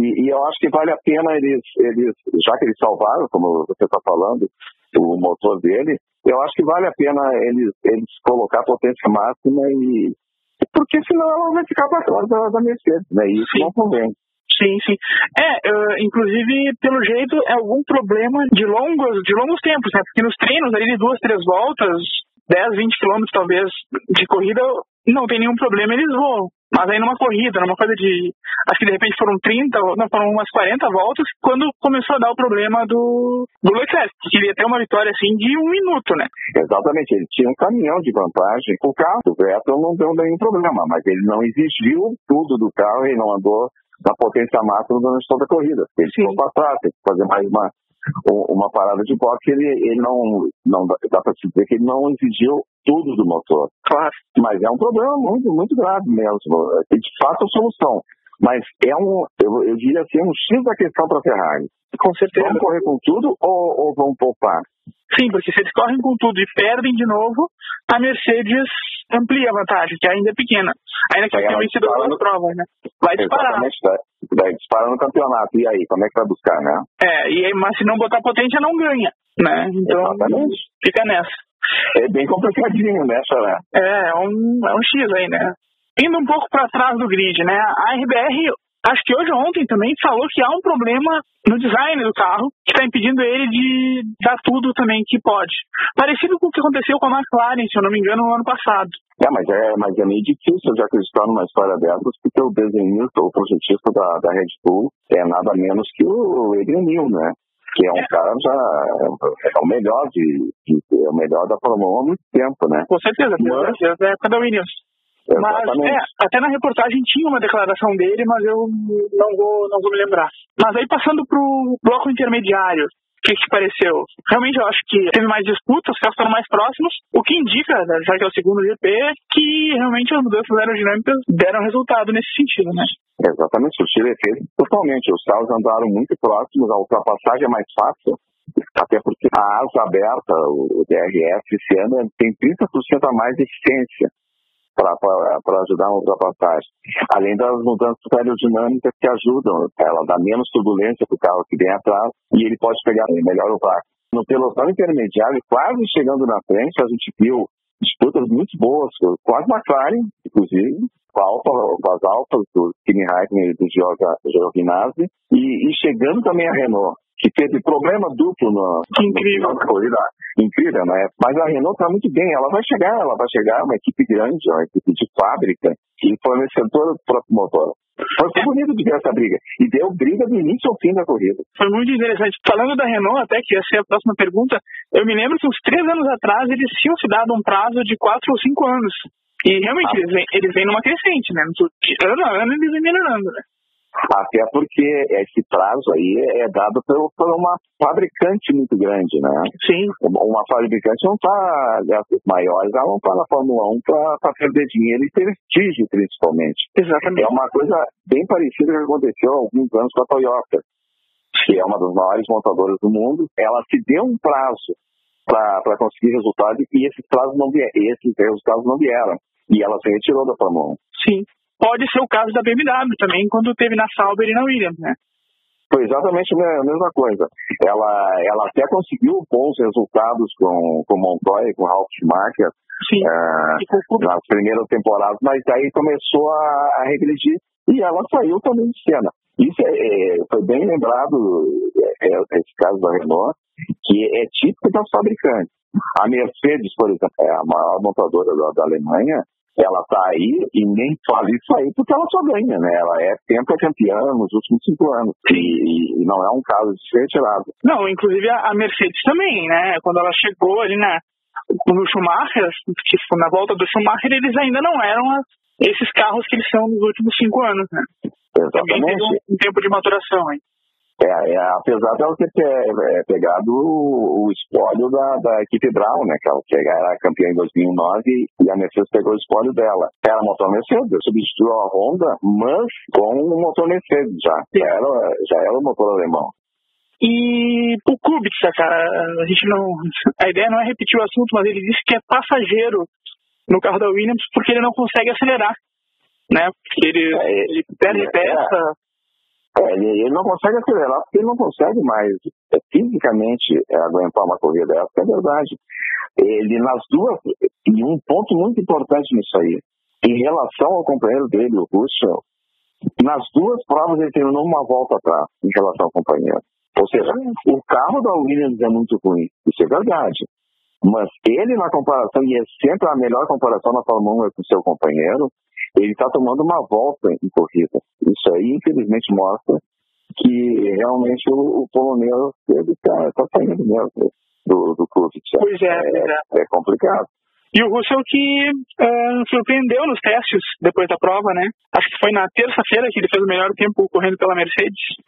E, e, eu acho que vale a pena eles, eles, já que eles salvaram, como você está falando, o motor dele, eu acho que vale a pena eles, eles colocar a potência máxima e. Porque senão ela vai ficar para trás da, da Mercedes, né? E isso não convém. Sim, sim. É, uh, inclusive, pelo jeito, é algum problema de longos, de longos tempos, né? Porque nos treinos ali de duas, três voltas, 10, 20 quilômetros talvez de corrida, não tem nenhum problema, eles voam. Mas aí numa corrida, numa coisa de. Acho que de repente foram 30, não, foram umas 40 voltas, quando começou a dar o problema do, do Leclerc, que queria ter uma vitória assim de um minuto, né? Exatamente, ele tinha um caminhão de vantagem o carro. O Vettel não deu nenhum problema, mas ele não exigiu tudo do carro e não andou na potência máxima durante toda a corrida. Ele ficou para trás, tem que fazer mais uma, uma parada de boxe, ele, ele não, não dá, dá para se dizer que ele não exigiu tudo do motor. Claro. Mas é um problema muito, muito grave mesmo. E de fato a solução. Mas é um, eu, eu diria assim, um X da questão para a Ferrari. Com certeza. Vão correr com tudo ou, ou vão poupar? Sim, porque se eles correm com tudo e perdem de novo, a Mercedes amplia a vantagem, que ainda é pequena. Ainda que tenha vencido duas provas, né? Vai disparar. Vai, vai disparar no campeonato. E aí, como é que vai buscar, né? É, e, mas se não botar potência, não ganha, né? Então, Exatamente. fica nessa. É bem complicadinho, né, Xará? É, é um, é um X aí, né? Indo um pouco para trás do grid, né? A RBR acho que hoje ou ontem também falou que há um problema no design do carro que está impedindo ele de dar tudo também que pode. Parecido com o que aconteceu com a McLaren, se eu não me engano, no ano passado. É, mas é, mas é meio difícil de acreditar numa história dessas, porque o desenhista, o projetista da, da Red Bull é nada menos que o Adrian Newey, né? Que é um é. cara já é o melhor de, de, é o melhor da Fórmula 1 há muito tempo, né? Com certeza, mas, desde a época da Williams. Mas é, até na reportagem tinha uma declaração dele, mas eu não vou, não vou me lembrar. Mas aí passando para o bloco intermediário, o que, que pareceu? Realmente eu acho que teve mais disputas, os carros estão mais próximos, o que indica, né, já que é o segundo GP, que realmente as mudanças aerodinâmicas deram resultado nesse sentido, né? Exatamente, o Chile fez totalmente. Os carros andaram muito próximos, a ultrapassagem é mais fácil, até porque a asa aberta, o DRS, esse ano tem 30% a mais de eficiência para ajudar na ultrapassagem. Além das mudanças aerodinâmicas que ajudam, ela dá menos turbulência para o carro que vem atrás e ele pode pegar melhor o vácuo. No pelotão intermediário, quase chegando na frente, a gente viu disputas muito boas as McLaren, inclusive, com, a Alfa, com as Alfas do Kimi Raikkonen e do Giovinazzi, e, e chegando também a Renault que teve problema duplo na, Incrível. na corrida. Incrível, né? Mas a Renault está muito bem, ela vai chegar, ela vai chegar, uma equipe grande, uma equipe de fábrica, e fornecedora do próprio motor. Foi bonito de ver essa briga. E deu briga do início ao fim da corrida. Foi muito interessante. Falando da Renault, até que essa é a próxima pergunta, eu me lembro que uns três anos atrás eles tinham se dado um prazo de quatro ou cinco anos. E realmente ah. eles, vêm, eles vêm numa crescente, né? Ano a ano eles vêm melhorando, né? Até porque esse prazo aí é dado por, por uma fabricante muito grande, né? Sim. Uma fabricante não está, gastos maiores, ela não está na Fórmula 1 para perder dinheiro e prestígio, principalmente. Exatamente. É uma coisa bem parecida que aconteceu há alguns anos com a Toyota, que é uma das maiores montadoras do mundo. Ela se deu um prazo para conseguir resultado e esses prazos não vieram, esses resultados não vieram. E ela se retirou da Fórmula 1. Sim. Pode ser o caso da BMW também, quando teve na Sauber e na Williams, né? Foi exatamente a mesma coisa. Ela, ela até conseguiu bons resultados com, com Montoya e com Ralf Schumacher uh, nas primeiras temporadas, mas aí começou a, a regredir e ela saiu também de cena. Isso é, é, foi bem lembrado, é, é, esse caso da Renault, que é típico das fabricantes. A Mercedes, por exemplo, é a maior montadora da, da Alemanha, ela está aí e nem faz isso aí porque ela só ganha, né? Ela é campeã nos últimos cinco anos e, e, não é um caso de ser retirado. Não, inclusive a, Mercedes também, né? Quando ela chegou ali na, no Schumacher, tipo, na volta do Schumacher, eles ainda não eram esses carros que eles são nos últimos cinco anos, né? Exatamente. Um, um tempo de maturação aí. É, é, apesar dela ter é, pegado o, o espólio da, da equipe Brown, né? Que ela, que era campeã em 2009 e a Mercedes pegou o espólio dela. Era motor Mercedes, substituiu a Honda, mas com o motor Mercedes já. Já era, já era o motor alemão. E o Kubica, cara, a gente não. A ideia não é repetir o assunto, mas ele disse que é passageiro no carro da Williams porque ele não consegue acelerar. Né? Porque ele, é, ele perde é, peça. É, ele, ele, não consegue acelerar porque ele não consegue mais é, fisicamente é, aguentar uma corrida dessa, é verdade. Ele nas duas, e um ponto muito importante nisso aí, em relação ao companheiro dele, o Russell, nas duas provas ele terminou uma volta atrás em relação ao companheiro. Ou seja, o carro da Williams é muito ruim, isso é verdade. Mas ele na comparação, e é sempre a melhor comparação na Fórmula 1 é com seu companheiro, ele está tomando uma volta em corrida. Isso aí, infelizmente, mostra que realmente o, o polonês está tá saindo mesmo do, do clube. Pois é, é, é complicado. E o Russell que uh, surpreendeu nos testes depois da prova, né? Acho que foi na terça-feira que ele fez o melhor tempo correndo pela Mercedes.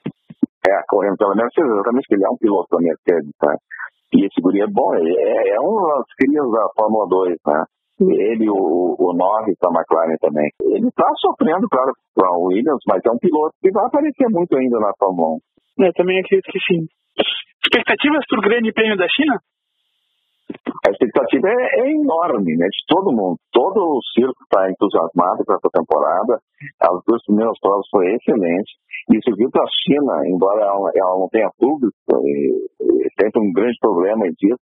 É, correndo pela Mercedes, exatamente, ele é um piloto da Mercedes, tá? E esse guri é bom, é, é um das crias da Fórmula 2, né? Ele, o, o Norris da McLaren também. Ele está sofrendo, claro, com o Williams, mas é um piloto que vai aparecer muito ainda na Fórmula 1. Eu também acredito que sim. Expectativas para o Grande Prêmio da China? A expectativa é, é, enorme, né? De todo mundo. Todo o circo está entusiasmado com essa temporada. As duas primeiras provas foram excelentes. E o circuito da China, embora ela, ela não tenha público, tem um grande problema disso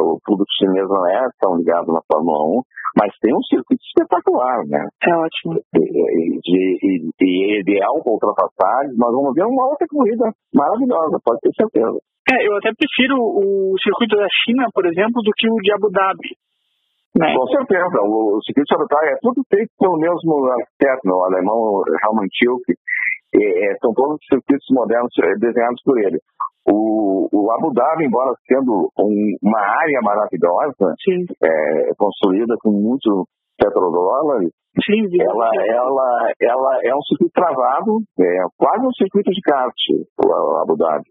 o público chinês não é tão ligado na Fórmula 1, mas tem um circuito espetacular, né? É ótimo. E, e, e ideal para ultrapassagens, nós vamos ver uma outra corrida maravilhosa, pode ter certeza. É, eu até prefiro o circuito da China, por exemplo, do que o de Abu Dhabi. Né? Com certeza, o, o circuito de Abu Dhabi é tudo feito pelo mesmo arquiteto, o alemão Hermann Tilke, é, são todos circuitos modernos é, desenhados por ele. O, o Abu Dhabi, embora sendo um, uma área maravilhosa, é, construída com muito petrodólares, Sim, ela, ela, ela é um circuito travado, é quase um circuito de kart, o Abu Dhabi.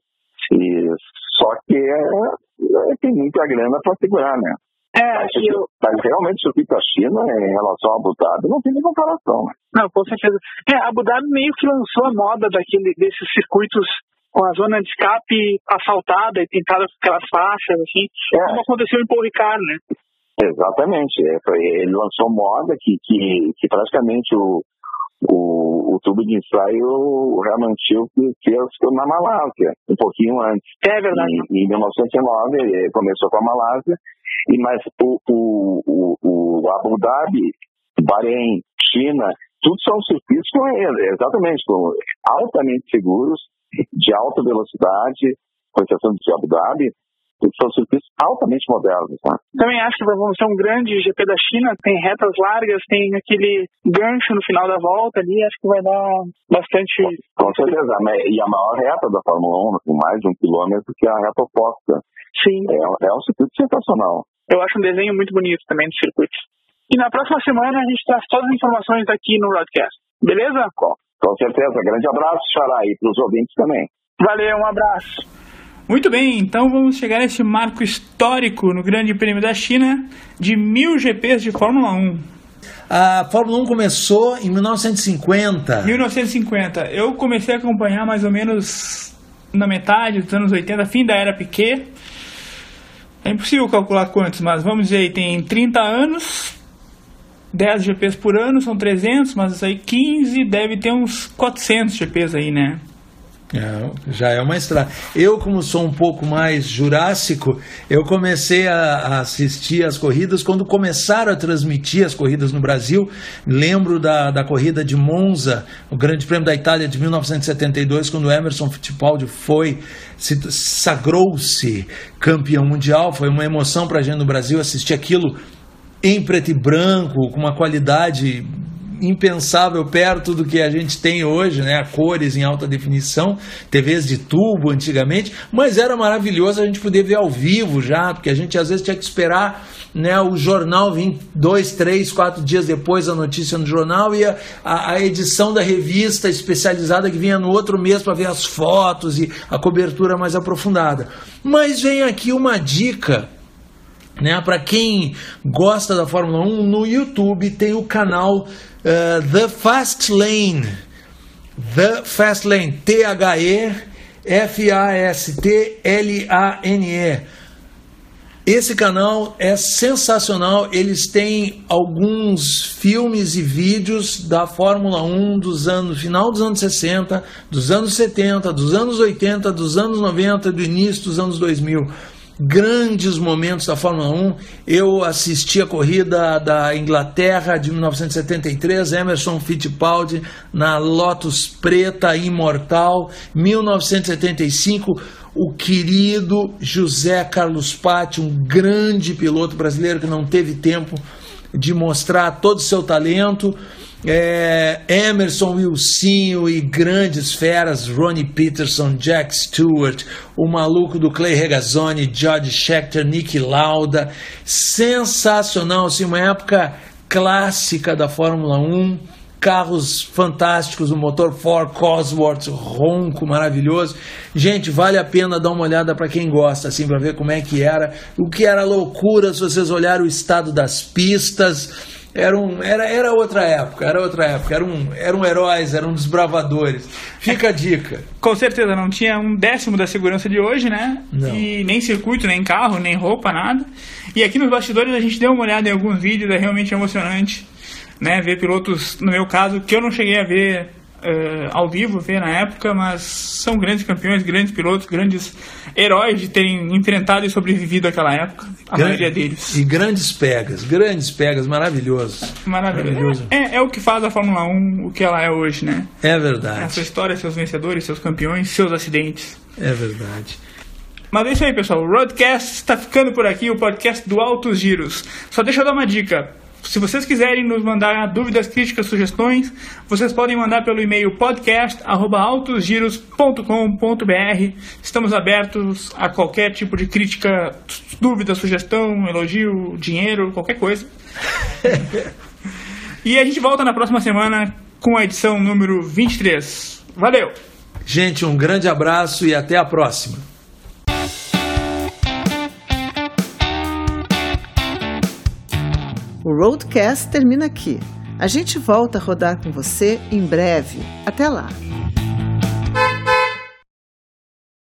E, só que é, é, tem muita grana para segurar, né? É, mas, eu... mas realmente o circuito da China, em relação a Abu Dhabi, não tem nem comparação. Né? Não, com certeza. É, Abu Dhabi meio que lançou a moda daquele, desses circuitos com a zona de escape assaltada e pintada com aquelas faixas, assim, é. como aconteceu em Paul Ricard, né? Exatamente. É, ele lançou moda que, que, que praticamente o, o, o tubo de ensaio, o Herman Tilke fez na Malásia, um pouquinho antes. É verdade. Em, em 1909 ele começou com a Malásia, e, mas o, o, o, o Abu Dhabi, Bahrein, China, tudo são circuitos com, exatamente com, altamente seguros, de alta velocidade, com exceção de Abu Dhabi, são circuitos altamente modernos. Né? Também acho que vamos ser um grande GP da China, tem retas largas, tem aquele gancho no final da volta ali, acho que vai dar bastante. Com certeza, e a maior reta da Fórmula 1, com mais de um quilômetro, que é a reta oposta. Sim. É, é um circuito sensacional. Eu acho um desenho muito bonito também do circuito. E na próxima semana a gente traz todas as informações aqui no broadcast. Beleza? Com certeza. Grande abraço, Xará, e para os ouvintes também. Valeu, um abraço. Muito bem, então vamos chegar a esse marco histórico no Grande Prêmio da China de mil GPs de Fórmula 1. A Fórmula 1 começou em 1950. 1950. Eu comecei a acompanhar mais ou menos na metade dos anos 80, fim da era Piquet. É impossível calcular quantos, mas vamos dizer aí, tem 30 anos, 10 GPs por ano, são 300, mas aí 15 deve ter uns 400 GPs aí, né? É, já é uma estrada. Eu, como sou um pouco mais jurássico, eu comecei a, a, assistir as corridas quando começaram a transmitir as corridas no Brasil. Lembro da, da corrida de Monza, o Grande Prêmio da Itália de 1972, quando Emerson Fittipaldi foi, sagrou-se campeão mundial. Foi uma emoção para a gente no Brasil assistir aquilo em preto e branco, com uma qualidade impensável perto do que a gente tem hoje, né? Cores em alta definição, TVs de tubo antigamente, mas era maravilhoso a gente poder ver ao vivo já, porque a gente às vezes tinha que esperar né, o jornal vir dois, três, quatro dias depois a notícia no jornal e a, a edição da revista especializada que vinha no outro mês para ver as fotos e a cobertura mais aprofundada. Mas vem aqui uma dica né? Para quem gosta da Fórmula 1, no YouTube tem o canal uh, The Fast Lane. The Fast Lane, T-H-E F-A-S-T-L-A-N-E. Esse canal é sensacional. Eles têm alguns filmes e vídeos da Fórmula 1 dos anos final dos anos 60, dos anos 70, dos anos 80, dos anos 90, do início dos anos 2000 grandes momentos da Fórmula 1. Eu assisti a corrida da Inglaterra de 1973, Emerson Fittipaldi na Lotus Preta Imortal, 1975 o querido José Carlos Patti, um grande piloto brasileiro que não teve tempo de mostrar todo o seu talento é, Emerson Wilsinho e grandes feras, Ronnie Peterson, Jack Stewart, o maluco do Clay Regazzoni, George Scheckter, Nick Lauda. Sensacional, assim, uma época clássica da Fórmula 1. Carros fantásticos, o motor Ford Cosworth, ronco, maravilhoso. Gente, vale a pena dar uma olhada para quem gosta, assim, para ver como é que era. O que era loucura se vocês olharem o estado das pistas era, um, era, era outra época, era outra época, eram, um, eram heróis, eram desbravadores. Fica a dica. Com certeza, não tinha um décimo da segurança de hoje, né? Não. E nem circuito, nem carro, nem roupa, nada. E aqui nos bastidores a gente deu uma olhada em alguns vídeos, é realmente emocionante, né? Ver pilotos, no meu caso, que eu não cheguei a ver uh, ao vivo, ver na época, mas são grandes campeões, grandes pilotos, grandes heróis de terem enfrentado e sobrevivido àquela época, a Gran- maioria deles. E grandes pegas, grandes pegas, maravilhoso. Maravilhoso. É, é o que faz a Fórmula 1 o que ela é hoje, né? É Essa verdade, história, seus vencedores, seus campeões, seus acidentes. é verdade. Mas é isso aí, pessoal. O Roadcast está ficando por aqui, o podcast do Altos Giros. Só deixa eu dar uma dica. Se vocês quiserem nos mandar dúvidas, críticas, sugestões, vocês podem mandar pelo e-mail podcast@altosgiros.com.br. Estamos abertos a qualquer tipo de crítica, dúvida, sugestão, elogio, dinheiro, qualquer coisa. e a gente volta na próxima semana com a edição número 23. Valeu! Gente, um grande abraço e até a próxima. O Roadcast termina aqui. A gente volta a rodar com você em breve. Até lá!